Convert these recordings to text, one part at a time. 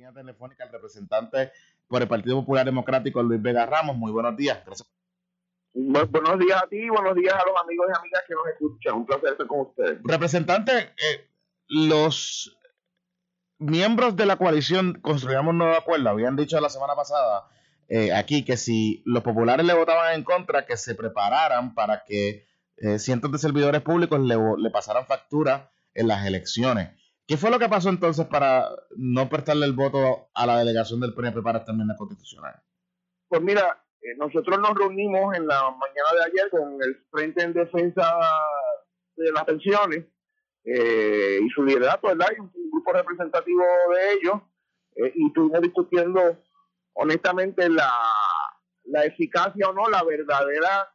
línea telefónica el representante por el Partido Popular Democrático, Luis Vega Ramos. Muy buenos días. Gracias. buenos días a ti, buenos días a los amigos y amigas que nos escuchan. Un placer estar con ustedes. Representante, eh, los miembros de la coalición Construyamos Nueva Acuerdo habían dicho la semana pasada eh, aquí que si los populares le votaban en contra, que se prepararan para que eh, cientos de servidores públicos le, le pasaran factura en las elecciones. ¿Qué fue lo que pasó entonces para no prestarle el voto a la delegación del PNP para esta enmienda constitucional? Pues mira, eh, nosotros nos reunimos en la mañana de ayer con el Frente en Defensa de las Pensiones eh, y su liderato, ¿verdad? Y un, grupo representativo de ellos, eh, y estuvimos discutiendo honestamente la, la eficacia o no, la verdadera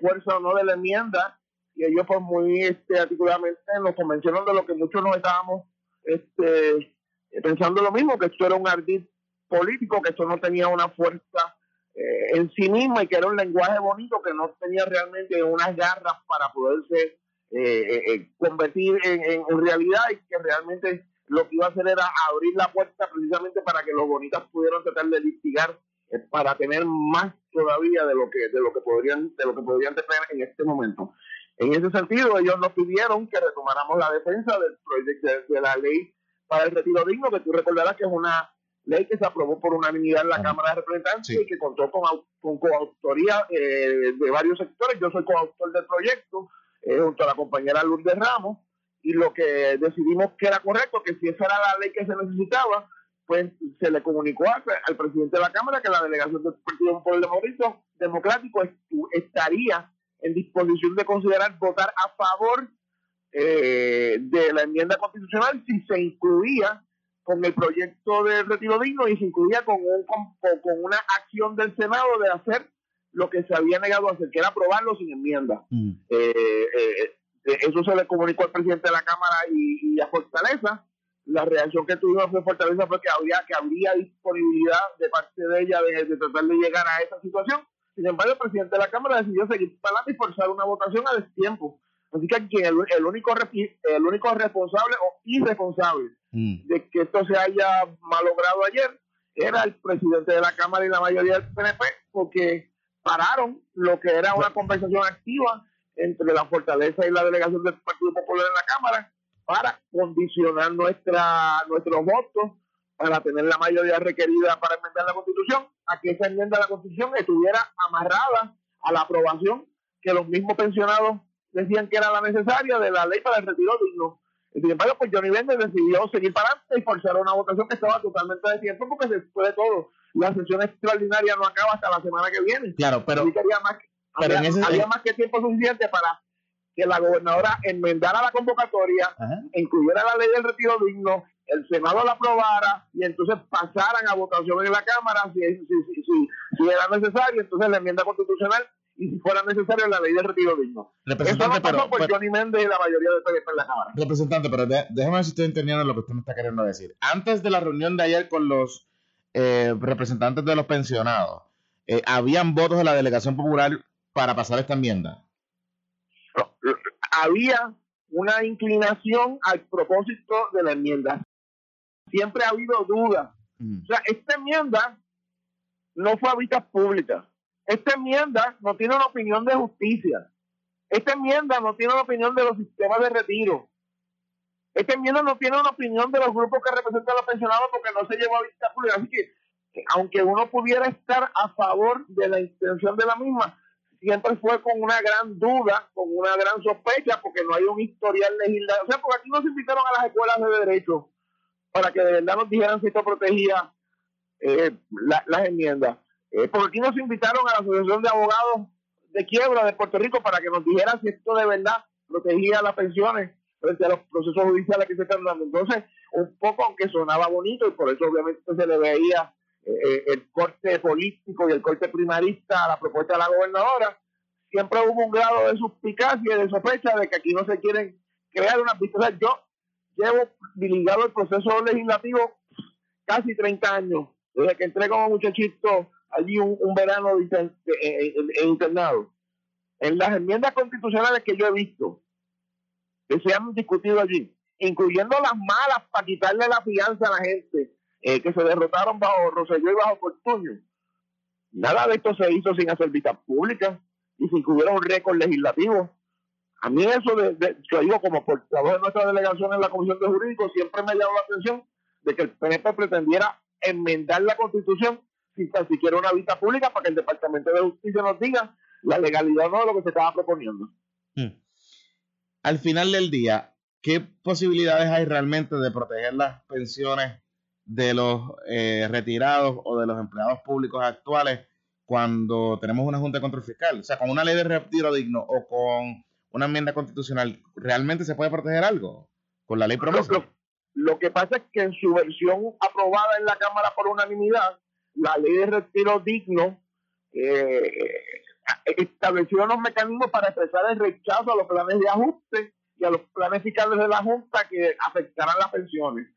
fuerza o no de la enmienda y ellos pues muy este, articuladamente nos convencieron de lo que muchos nos estábamos este, pensando lo mismo, que esto era un ardid político, que esto no tenía una fuerza eh, en sí misma y que era un lenguaje bonito que no tenía realmente unas garras para poderse eh, eh, convertir en, en, realidad y que realmente lo que iba a hacer era abrir la puerta precisamente para que los bonitas pudieran tratar de litigar para tener más todavía de lo que de lo que podrían de lo que podrían tener en este momento. En ese sentido, ellos nos pidieron que retomáramos la defensa del proyecto de, la ley para el retiro digno, que tú recordarás que es una ley que se aprobó por unanimidad en la Cámara de Representantes y que contó con, con coautoría eh, de varios sectores. Yo soy coautor del proyecto eh, junto a la compañera Lourdes Ramos y lo que decidimos que era correcto, que si esa era la ley que se necesitaba, pues se le comunicó al, presidente de la Cámara que la delegación del Partido Popular Democrático estaría en disposición de considerar votar a favor eh, de la enmienda constitucional si se incluía con el proyecto de retiro digno y se incluía con, un, con, una acción del Senado de hacer lo que se había negado a hacer, que era aprobarlo sin enmienda. Mm. Eh, eh, eso se le comunicó al presidente de la Cámara y, a Fortaleza. La reacción que tuvimos fue Fortaleza fue que había que habría disponibilidad de parte de ella de tratar de llegar a esa situación sin embargo, el presidente de la Cámara decidió seguir para adelante y forzar una votación a destiempo. Así que quien el, el, único el único responsable o irresponsable mm. de que esto se haya malogrado ayer era el presidente de la Cámara y la mayoría del PNP, porque pararon lo que era una conversación activa entre la fortaleza y la delegación del Partido Popular en la Cámara para condicionar nuestra nuestros votos para tener la mayoría requerida para enmendar la Constitución, a que esa enmienda a la Constitución estuviera amarrada a la aprobación que los mismos pensionados decían que era la necesaria de la ley para el retiro digno. Sin embargo, pues Johnny Bender decidió seguir para adelante y forzar una votación que estaba totalmente de tiempo porque se puede todo. La sesión extraordinaria no acaba hasta la semana que viene. Claro, pero, más, había, más que tiempo suficiente para que la gobernadora enmendara la convocatoria, incluyera la ley del retiro digno, el Senado la aprobara y entonces pasaran a votación en la Cámara si, si, si, si era necesario, entonces la enmienda constitucional y si fuera necesario la ley del retiro digno. Representante, Eso no pasó por Johnny Méndez y la mayoría de PDP en la Cámara. Representante, pero déjeme ver si estoy entendiendo lo que usted me está queriendo decir. Antes de la reunión de ayer con los eh, representantes de los pensionados, eh, ¿habían votos de la delegación popular para pasar esta enmienda? había una inclinación al propósito de la enmienda. Siempre ha habido dudas. Mm. O sea, esta enmienda no fue a vistas públicas. Esta enmienda no tiene una opinión de justicia. Esta enmienda no tiene una opinión de los sistemas de retiro. Esta enmienda no tiene una opinión de los grupos que representan a los pensionados porque no se llevó a vistas públicas. Así que, aunque uno pudiera estar a favor de la intención de la misma, siempre fue con una gran duda, con una gran sospecha, porque no hay un historial legislativo. O sea, porque aquí nos invitaron a las escuelas de derecho para que de verdad nos dijeran si esto protegía eh, las enmiendas. Eh, porque aquí nos invitaron a la Asociación de Abogados de Quiebra de Puerto Rico para que nos dijeran si esto de verdad protegía las pensiones frente a los procesos judiciales que se están dando. Entonces, un poco, aunque sonaba bonito, y por eso obviamente se le veía eh, el corte político y el corte primarista a la propuesta de la gobernadora, siempre hubo un grado de suspicacia y de sospecha de que aquí no se quieren crear unas vistas. yo llevo ligado el proceso legislativo casi 30 años, desde que entré como muchachito allí un, verano de, internado. En las enmiendas constitucionales que yo he visto, que se han discutido allí, incluyendo las malas para quitarle la fianza a la gente, eh, que se derrotaron bajo Roselló y bajo Fortuño. Nada de esto se hizo sin hacer vistas públicas y sin que hubiera un récord legislativo. A mí eso, de, de, yo digo como portavoz de nuestra delegación en la Comisión de Jurídicos, siempre me llamado la atención de que el PNP pretendiera enmendar la Constitución sin tan siquiera una vista pública para que el Departamento de Justicia nos diga la legalidad no de lo que se estaba proponiendo. Hmm. Al final del día, ¿qué posibilidades hay realmente de proteger las pensiones de los eh, retirados o de los empleados públicos actuales cuando tenemos una Junta de Control Fiscal? O sea, con una ley de retiro digno o con una enmienda constitucional, ¿realmente se puede proteger algo con la ley promesa? Lo, lo, que pasa es que en su versión aprobada en la Cámara por unanimidad, la ley de retiro digno eh, estableció unos mecanismos para expresar el rechazo a los planes de ajuste y a los planes fiscales de la Junta que afectarán las pensiones.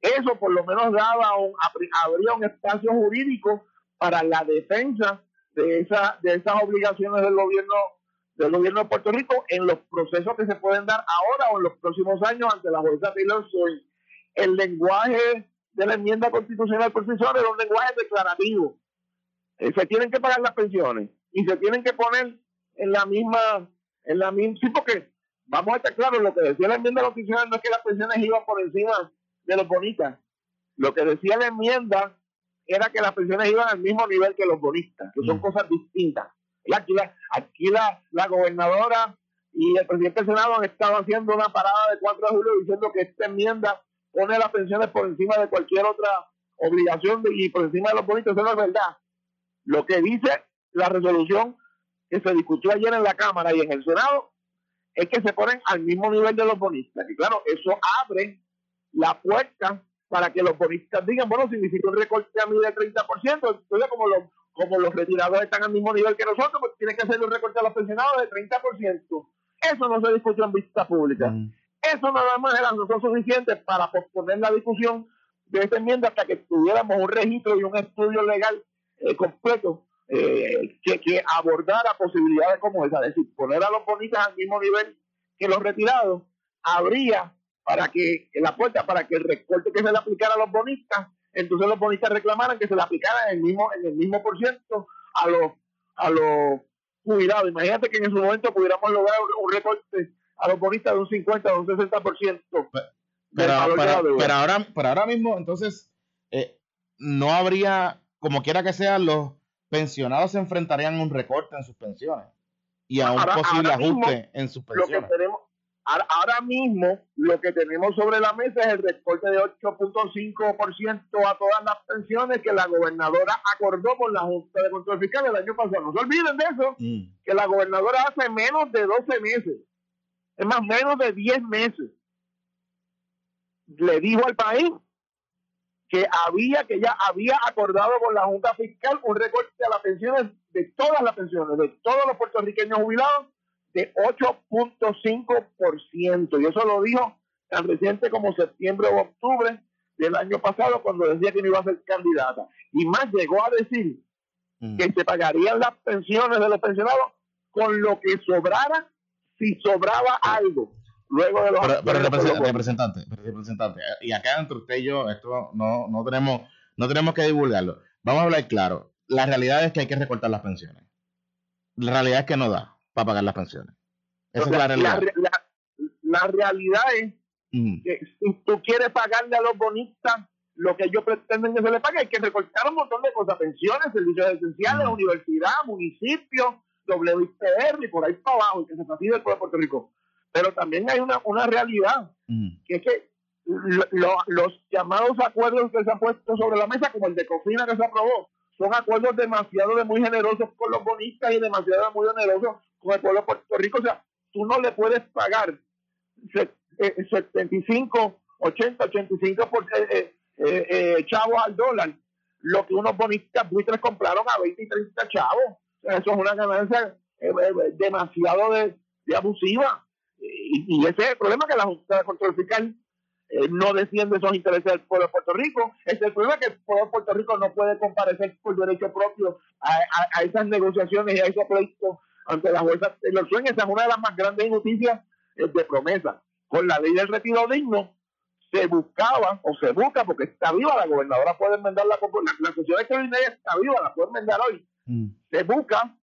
Eso por lo menos daba un, habría un espacio jurídico para la defensa de, esa, de esas obligaciones del gobierno del gobierno de Puerto Rico en los procesos que se pueden dar ahora o en los próximos años ante la jueza Taylor Swift. El lenguaje de la enmienda constitucional por sí sola es un lenguaje declarativo. Eh, se tienen que pagar las pensiones y se tienen que poner en la misma, en la misma, sí, porque vamos a estar claros, lo que decía la enmienda constitucional no es que las pensiones iban por encima de los bonistas. Lo que decía la enmienda era que las pensiones iban al mismo nivel que los bonistas, que son mm. cosas distintas. Aquí, la, la, gobernadora y el presidente del Senado han estado haciendo una parada de 4 de julio diciendo que esta enmienda pone las pensiones por encima de cualquier otra obligación y por encima de los bonistas. Eso no es verdad. Lo que dice la resolución que se discutió ayer en la Cámara y en el Senado es que se ponen al mismo nivel de los bonistas. Y claro, eso abre la puerta para que los bonistas digan, bueno, significa un recorte a mí de 30%, entonces como los, como los retirados están al mismo nivel que nosotros, pues tiene que hacer un recorte a los pensionados de 30%. Eso no se discutió en vista pública. Mm. Eso nada más era razón suficiente para posponer la discusión de esta enmienda hasta que tuviéramos un registro y un estudio legal eh, completo eh, que, que abordara posibilidades como esa, es decir, poner a los bonistas al mismo nivel que los retirados, habría para que la puerta para que el recorte que se le aplicara a los bonistas, entonces los bonistas reclamaran que se le aplicara en el mismo, en el mismo por ciento a los, a los jubilados. Imagínate que en su momento pudiéramos lograr un recorte a los bonistas de un 50 o un 60%. Pero, pero, pero, pero, ahora, pero ahora mismo, entonces, eh, no habría, como quiera que sea, los pensionados se enfrentarían a un recorte en sus pensiones y a un posible ajuste en sus pensiones. Ahora, mismo lo que tenemos sobre la mesa es el recorte de 8.5% a todas las pensiones que la gobernadora acordó con la Junta de Control Fiscal el año pasado. No se olviden de eso, mm. que la gobernadora hace menos de 12 meses, es más, menos de 10 meses, le dijo al país que había, que ya había acordado con la Junta Fiscal un recorte a las pensiones de todas las pensiones, de todos los puertorriqueños jubilados de 8.5%. Y eso lo dijo tan reciente como septiembre o octubre del año pasado cuando decía que no iba a ser candidata. Y más llegó a decir mm. que se pagarían las pensiones de los pensionados con lo que sobrara si sobraba algo. Luego de los pero, representante, representante, y acá entre usted y yo, esto no, no tenemos, no tenemos que divulgarlo. Vamos a hablar claro. La realidad es que hay que recortar las pensiones. La realidad es que no da para pagar las pensiones. Esa es la realidad. La, realidad es que si tú quieres pagarle a los bonistas lo que ellos pretenden que se les pague, hay que recortar un montón de cosas, pensiones, servicios esenciales, universidad, municipio, WIPR y por ahí para abajo, y que se facilite el pueblo de Puerto Rico. Pero también hay una, una realidad, que es que los llamados acuerdos que se han puesto sobre la mesa, como el de Cofina que se aprobó, son acuerdos demasiado de muy generosos con los bonistas y demasiado de muy generosos con el pueblo de Puerto Rico. O sea, tú no le puedes pagar 75, 80, 85 por, eh, eh, eh, chavos al dólar, lo que unos bonistas buitres compraron a 20 y 30 chavos. eso es una ganancia demasiado de, abusiva. Y, ese es el problema que la Junta de Control Fiscal eh, no defiende esos intereses del pueblo de Puerto Rico. es el problema que el pueblo de Puerto Rico no puede comparecer por derecho propio a, esas negociaciones y a esos pleitos ante la jueza Taylor Swift. Esa es una de las más grandes injusticias eh, de promesa. Con la ley del retiro digno se buscaba o se busca porque está viva la gobernadora puede enmendar la, la, la sesión extraordinaria está viva la puede enmendar hoy mm. se busca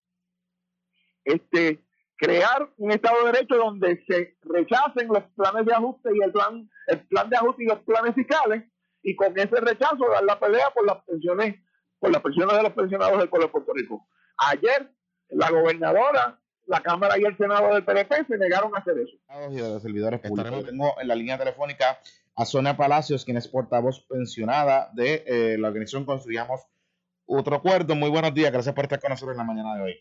este crear un estado de derecho donde se rechacen los planes de ajuste y el plan el plan de ajuste y los planes fiscales y con ese rechazo dar la pelea por las pensiones por las pensiones de los pensionados del pueblo de Puerto Rico ayer la gobernadora la Cámara y el Senado del PNP se negaron a hacer eso. Y de los servidores públicos. Tengo en la línea telefónica a Sonia Palacios, quien es portavoz pensionada de eh, la organización Construyamos Otro Acuerdo. Muy buenos días, gracias por estar con nosotros en la mañana de hoy.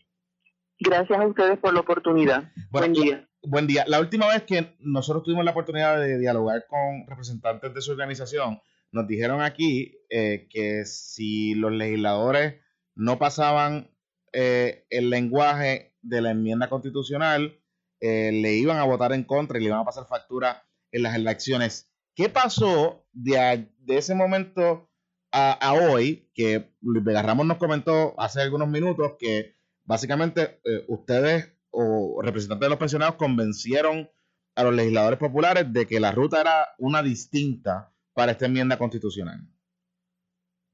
Gracias a ustedes por la oportunidad. buen día. Buen día. La última vez que nosotros tuvimos la oportunidad de dialogar con representantes de su organización, nos dijeron aquí eh, que si los legisladores no pasaban eh, el lenguaje de la enmienda constitucional, eh, le iban a votar en contra y le iban a pasar factura en las elecciones. ¿Qué pasó de, de ese momento a, hoy? Que Luis Vega Ramos nos comentó hace algunos minutos que básicamente eh, ustedes o representantes de los pensionados convencieron a los legisladores populares de que la ruta era una distinta para esta enmienda constitucional.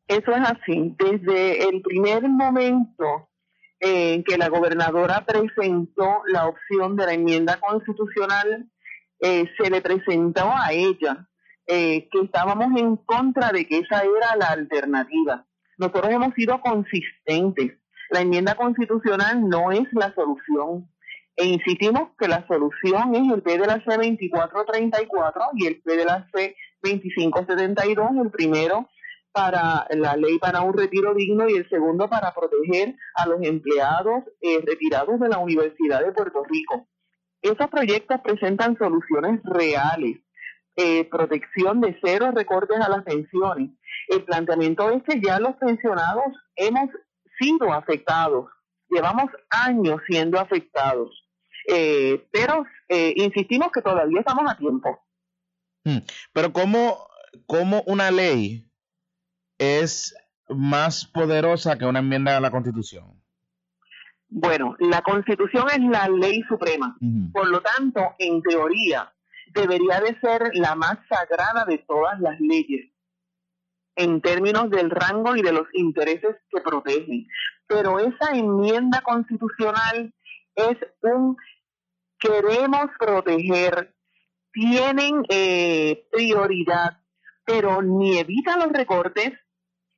Eso es así. Desde el primer momento en que la gobernadora presentó la opción de la enmienda constitucional, eh, se le presentó a ella eh, que estábamos en contra de que esa era la alternativa. Nosotros hemos sido consistentes. La enmienda constitucional no es la solución. E insistimos que la solución es el P de la C 2434 y el P de la C 2572, el primero para la ley para un retiro digno y el segundo para proteger a los empleados eh, retirados de la Universidad de Puerto Rico. Esos proyectos presentan soluciones reales, eh, protección de cero recortes a las pensiones. El planteamiento es que ya los pensionados hemos sido afectados, llevamos años siendo afectados, eh, pero insistimos que todavía estamos a tiempo. Hmm. Pero ¿cómo, cómo una ley es más poderosa que una enmienda a la Constitución? Bueno, la Constitución es la ley suprema. Por lo tanto, en teoría, debería de ser la más sagrada de todas las leyes en términos del rango y de los intereses que protegen. Pero esa enmienda constitucional es un queremos proteger, tienen eh, prioridad, pero ni evita los recortes,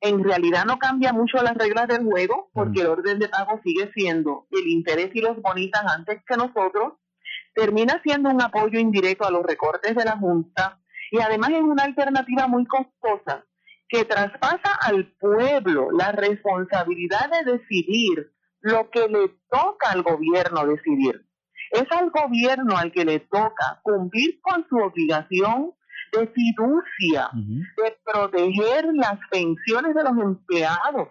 en realidad no cambia mucho las reglas del juego porque el orden de pago sigue siendo el interés y los bonitas antes que nosotros, termina siendo un apoyo indirecto a los recortes de la Junta y además es una alternativa muy costosa que traspasa al pueblo la responsabilidad de decidir lo que le toca al gobierno decidir. Es al gobierno al que le toca cumplir con su obligación de fiducia, de proteger las pensiones de los empleados.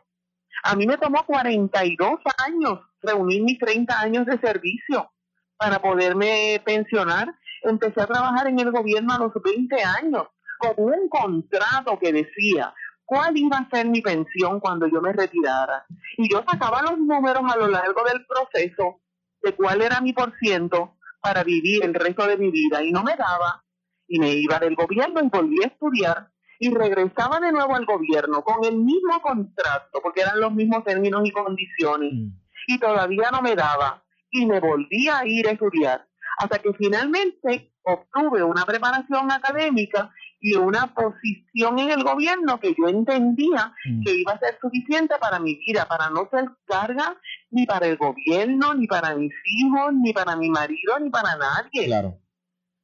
A mí me tomó 42 años reunir mis 30 años de servicio para poderme pensionar. Empecé a trabajar en el gobierno a los 20 años con un contrato que decía cuál iba a ser mi pensión cuando yo me retirara. Y yo sacaba los números a lo largo del proceso de cuál era mi por ciento para vivir el resto de mi vida y no me daba y me iba del gobierno y volví a estudiar y regresaba de nuevo al gobierno con el mismo contrato, porque eran los mismos términos y condiciones, mm. y todavía no me daba, y me volví a ir a estudiar, hasta que finalmente obtuve una preparación académica y una posición en el gobierno que yo entendía mm. que iba a ser suficiente para mi vida, para no ser carga ni para el gobierno, ni para mis hijos, ni para mi marido, ni para nadie. Claro.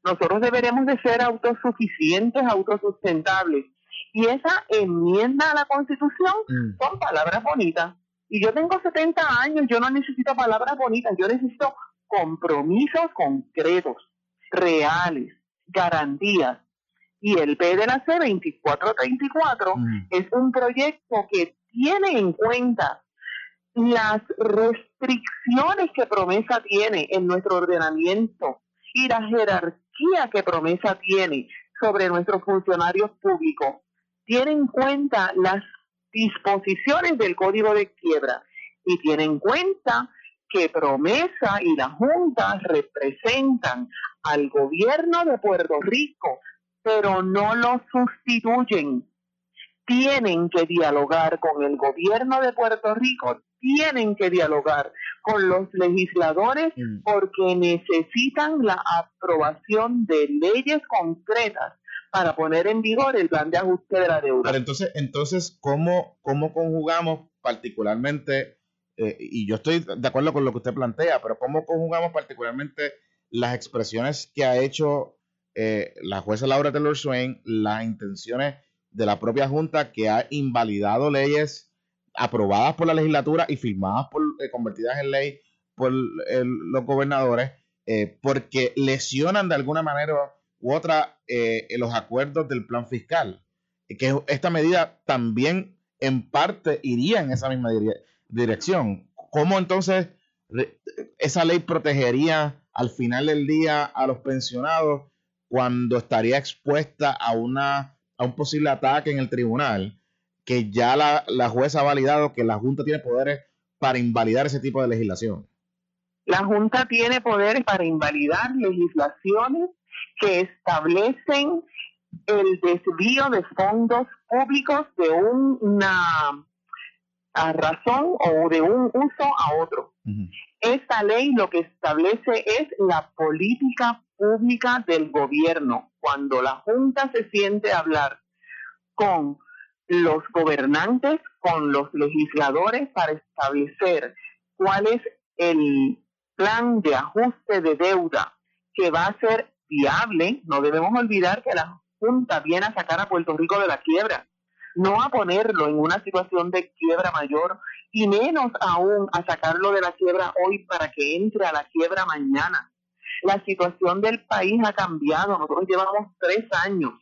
Nosotros deberemos de ser autosuficientes, autosustentables. Y esa enmienda a la Constitución mm. son palabras bonitas. Y yo tengo 70 años, yo no necesito palabras bonitas, yo necesito compromisos concretos, reales, garantías. Y el de la C2434 mm. es un proyecto que tiene en cuenta las restricciones que promesa tiene en nuestro ordenamiento y la jerarquía que promesa tiene sobre nuestros funcionarios públicos tiene en cuenta las disposiciones del código de quiebra y tiene en cuenta que promesa y la Junta representan al gobierno de Puerto Rico pero no lo sustituyen. Tienen que dialogar con el gobierno de Puerto Rico, tienen que dialogar con los legisladores mm. porque necesitan la aprobación de leyes concretas para poner en vigor el plan de ajuste de la deuda. Pero entonces, entonces ¿cómo, cómo conjugamos particularmente, eh, y yo estoy de acuerdo con lo que usted plantea, pero cómo conjugamos particularmente las expresiones que ha hecho eh, la jueza Laura Taylor Swain, las intenciones de la propia Junta que ha invalidado leyes aprobadas por la legislatura y firmadas por, eh, convertidas en ley por los gobernadores, porque lesionan de alguna manera u otra eh, los acuerdos del plan fiscal. Que esta medida también en parte iría en esa misma dirección. ¿Cómo entonces esa ley protegería al final del día a los pensionados cuando estaría expuesta a, una, a un posible ataque en el tribunal? Que ya la, la jueza ha validado que la Junta tiene poderes para invalidar ese tipo de legislación. La Junta tiene poderes para invalidar legislaciones que establecen el desvío de fondos públicos de una razón o de un uso a otro. Esta ley lo que establece es la política pública del gobierno. Cuando la Junta se siente a hablar con los gobernantes, con los legisladores para establecer cuál es el plan de ajuste de deuda que va a ser viable, no debemos olvidar que la Junta viene a sacar a Puerto Rico de la quiebra, no a ponerlo en una situación de quiebra mayor y menos aún a sacarlo de la quiebra hoy para que entre a la quiebra mañana. La situación del país ha cambiado, nosotros llevamos tres años,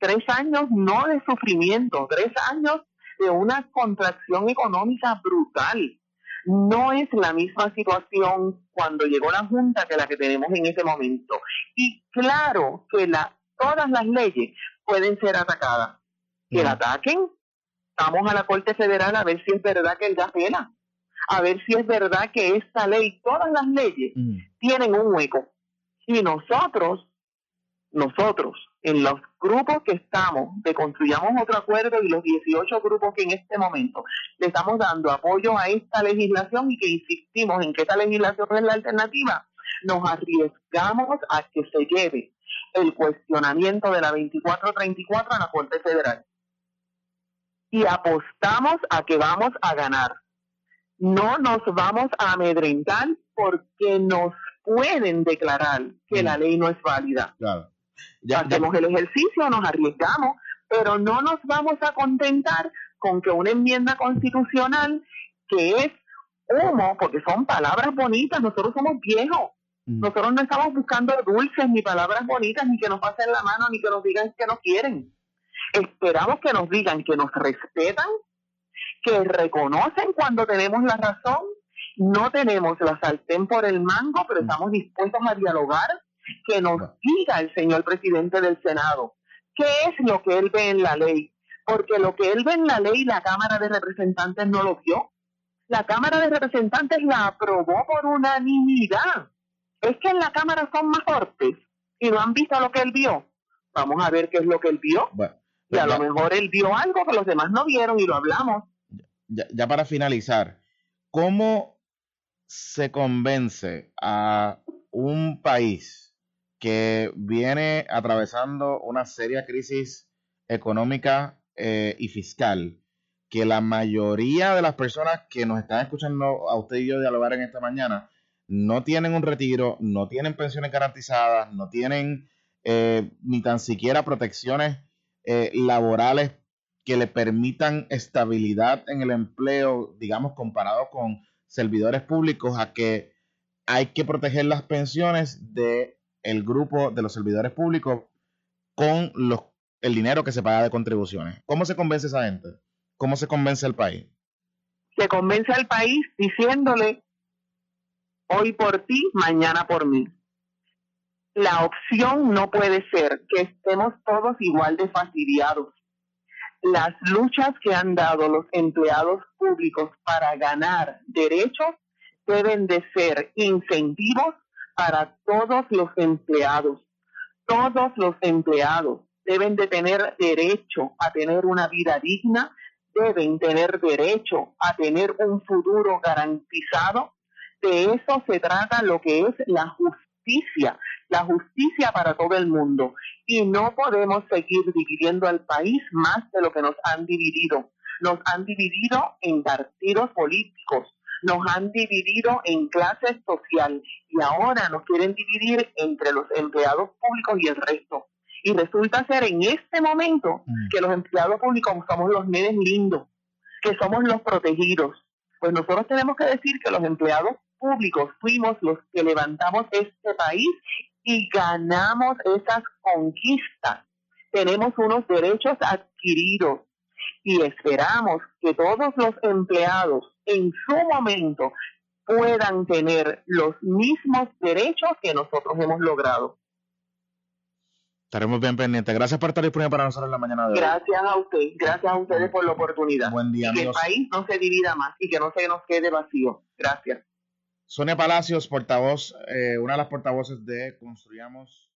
tres años no de sufrimiento, tres años de una contracción económica brutal no es la misma situación cuando llegó la Junta que la que tenemos en ese momento. Y claro que la, todas las leyes pueden ser atacadas. Que la ataquen, vamos a la Corte Federal a ver si es verdad que él da pena, a ver si es verdad que esta ley, todas las leyes, tienen un hueco. Y nosotros, nosotros, en los grupos que estamos de Construyamos Otro Acuerdo y los 18 grupos que en este momento le estamos dando apoyo a esta legislación y que insistimos en que esta legislación es la alternativa, nos arriesgamos a que se lleve el cuestionamiento de la 2434 a la Corte Federal. Y apostamos a que vamos a ganar. No nos vamos a amedrentar porque nos pueden declarar que la mm. ley no es válida. Claro. Hacemos el ejercicio, nos arriesgamos, pero no nos vamos a contentar con que una enmienda constitucional que es humo, porque son palabras bonitas, nosotros somos viejos. Mm. Nosotros no estamos buscando dulces ni palabras bonitas, ni que nos pasen la mano, ni que nos digan que nos quieren. Esperamos que nos digan que nos respetan, que reconocen cuando tenemos la razón. No tenemos la sartén por el mango, pero mm. estamos dispuestos a dialogar que nos diga el señor presidente del Senado qué es lo que él ve en la ley, porque lo que él ve en la ley la Cámara de Representantes no lo vio. La Cámara de Representantes la aprobó por unanimidad. Es que en la Cámara son más fuertes y no han visto lo que él vio. Vamos a ver qué es lo que él vio. y a lo mejor él vio algo que los demás no vieron y lo hablamos. ya para finalizar, ¿cómo se convence a un país que viene atravesando una seria crisis económica eh, y fiscal, que la mayoría de las personas que nos están escuchando a usted y yo dialogar en esta mañana no tienen un retiro, no tienen pensiones garantizadas, no tienen eh, ni tan siquiera protecciones eh, laborales que le permitan estabilidad en el empleo, digamos, comparado con servidores públicos, a que hay que proteger las pensiones de el grupo de los servidores públicos con los, el dinero que se paga de contribuciones. ¿Cómo se convence esa gente? ¿Cómo se convence al país? Se convence al país diciéndole, hoy por ti, mañana por mí. La opción no puede ser que estemos todos igual de fastidiados. Las luchas que han dado los empleados públicos para ganar derechos deben de ser incentivos para todos los empleados. Todos los empleados deben de tener derecho a tener una vida digna, deben tener derecho a tener un futuro garantizado. De eso se trata lo que es la justicia, la justicia para todo el mundo. Y no podemos seguir dividiendo al país más de lo que nos han dividido. Nos han dividido en partidos políticos, nos han dividido en clases social y ahora nos quieren dividir entre los empleados públicos y el resto. Y resulta ser en este momento mm. que los empleados públicos somos los nenes lindos, que somos los protegidos. Pues nosotros tenemos que decir que los empleados públicos fuimos los que levantamos este país y ganamos esas conquistas. Tenemos unos derechos adquiridos y esperamos que todos los empleados en su momento puedan tener los mismos derechos que nosotros hemos logrado. Estaremos bien pendientes. Gracias por estar disponible para nosotros en la mañana de hoy. Gracias a usted. Gracias a ustedes por la oportunidad. Buen día, y que el país no se divida más y que no se nos quede vacío. Gracias. Sonia Palacios, portavoz, eh, una de las portavoces de Construyamos